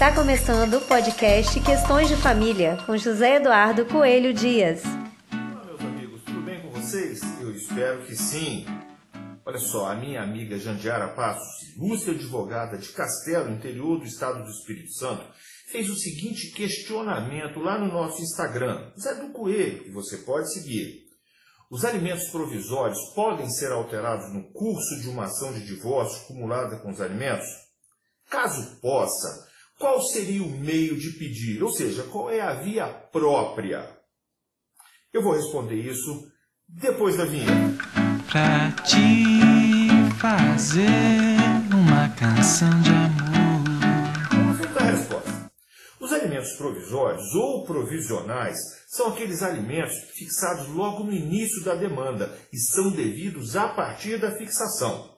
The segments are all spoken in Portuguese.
Está começando o podcast Questões de Família com José Eduardo Coelho Dias. Olá, meus amigos, tudo bem com vocês? Eu espero que sim. Olha só, a minha amiga Jandiara Passos, ilustre advogada de Castelo, interior do estado do Espírito Santo, fez o seguinte questionamento lá no nosso Instagram, Zé do Coelho, que você pode seguir. Os alimentos provisórios podem ser alterados no curso de uma ação de divórcio acumulada com os alimentos? Caso possa, qual seria o meio de pedir? Ou seja, qual é a via própria? Eu vou responder isso depois da vinheta. Pra te fazer uma canção de amor. Vamos a resposta. Os alimentos provisórios ou provisionais são aqueles alimentos fixados logo no início da demanda e são devidos a partir da fixação.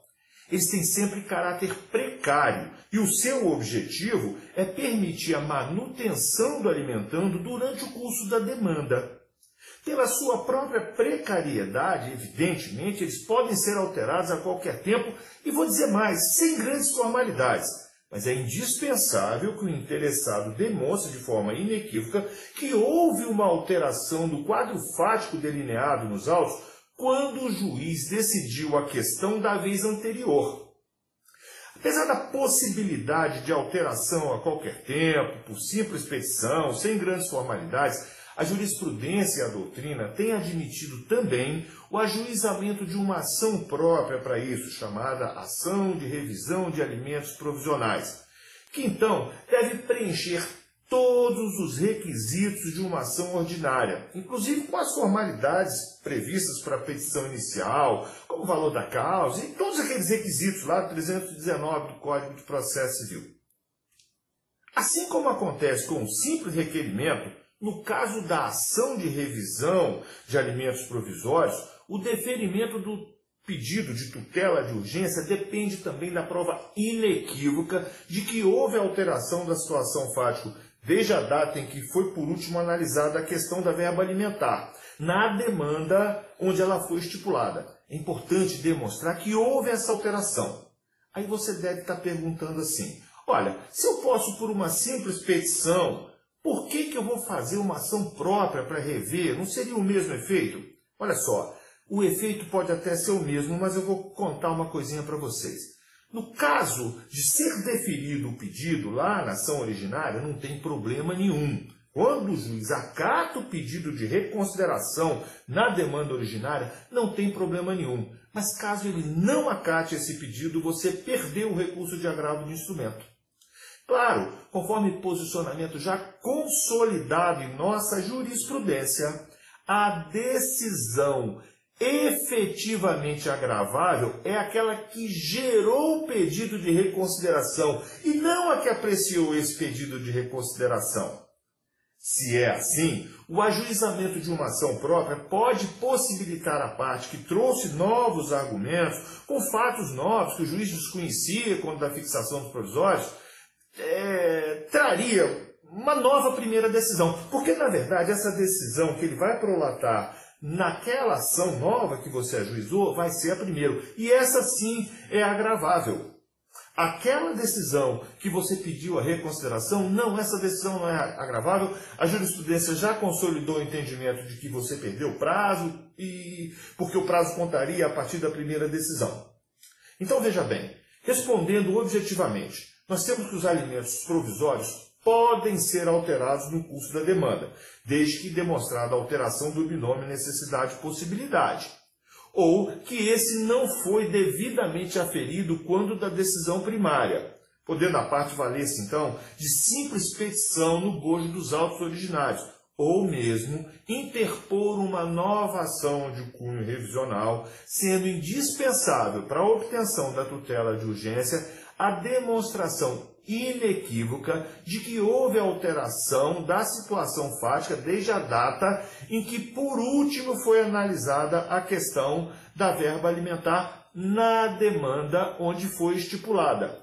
Eles têm sempre caráter precário e o seu objetivo é permitir a manutenção do alimentando durante o curso da demanda. Pela sua própria precariedade, evidentemente, eles podem ser alterados a qualquer tempo e vou dizer mais, sem grandes formalidades. Mas é indispensável que o interessado demonstre de forma inequívoca que houve uma alteração do quadro fático delineado nos autos quando o juiz decidiu a questão da vez anterior. Apesar da possibilidade de alteração a qualquer tempo, por simples petição, sem grandes formalidades, a jurisprudência e a doutrina têm admitido também o ajuizamento de uma ação própria para isso, chamada ação de revisão de alimentos provisionais, que então deve preencher todos os requisitos de uma ação ordinária, inclusive com as formalidades previstas para a petição inicial, como o valor da causa e todos aqueles requisitos lá do 319 do Código de Processo Civil. Assim como acontece com o simples requerimento, no caso da ação de revisão de alimentos provisórios, o deferimento do pedido de tutela de urgência depende também da prova inequívoca de que houve alteração da situação fática desde a data em que foi por último analisada a questão da verba alimentar, na demanda onde ela foi estipulada. É importante demonstrar que houve essa alteração. Aí você deve estar perguntando assim: olha, se eu posso por uma simples petição, por que, que eu vou fazer uma ação própria para rever? Não seria o mesmo efeito? Olha só, o efeito pode até ser o mesmo, mas eu vou contar uma coisinha para vocês. No caso de ser deferido o pedido lá na ação originária, não tem problema nenhum. Quando o juiz acata o pedido de reconsideração na demanda originária, não tem problema nenhum. Mas caso ele não acate esse pedido, você perdeu o recurso de agravo do instrumento. Claro, conforme posicionamento já consolidado em nossa jurisprudência, a decisão efetivamente agravável é aquela que gerou o pedido de reconsideração e não a que apreciou esse pedido de reconsideração. Se é assim, o ajuizamento de uma ação própria pode possibilitar a parte que trouxe novos argumentos, com fatos novos que o juiz desconhecia quando da fixação dos provisórios, é, traria uma nova primeira decisão. Porque, na verdade, essa decisão que ele vai prolatar naquela ação nova que você ajuizou vai ser a primeira. E essa sim é agravável. Aquela decisão que você pediu a reconsideração, não, essa decisão não é agravável. A jurisprudência já consolidou o entendimento de que você perdeu o prazo e porque o prazo contaria a partir da primeira decisão. Então veja bem, respondendo objetivamente, nós temos que os alimentos provisórios podem ser alterados no curso da demanda, desde que demonstrada a alteração do binômio necessidade-possibilidade, ou que esse não foi devidamente aferido quando da decisão primária, podendo a parte valer-se, então, de simples petição no bojo dos autos originários, ou mesmo interpor uma nova ação de cunho revisional, sendo indispensável para a obtenção da tutela de urgência a demonstração inequívoca de que houve alteração da situação fática desde a data em que, por último, foi analisada a questão da verba alimentar na demanda onde foi estipulada.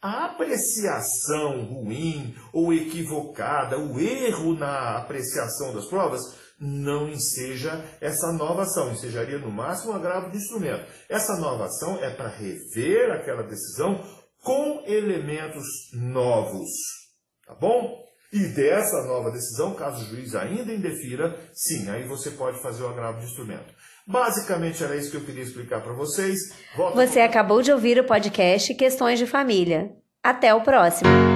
A apreciação ruim ou equivocada, o erro na apreciação das provas, não enseja essa nova ação, ensejaria no máximo um agravo do instrumento. Essa nova ação é para rever aquela decisão com elementos novos. Tá bom? E dessa nova decisão, caso o juiz ainda indefira, sim, aí você pode fazer o agravo de instrumento. Basicamente era isso que eu queria explicar para vocês. Volta você acabou de ouvir o podcast Questões de Família. Até o próximo!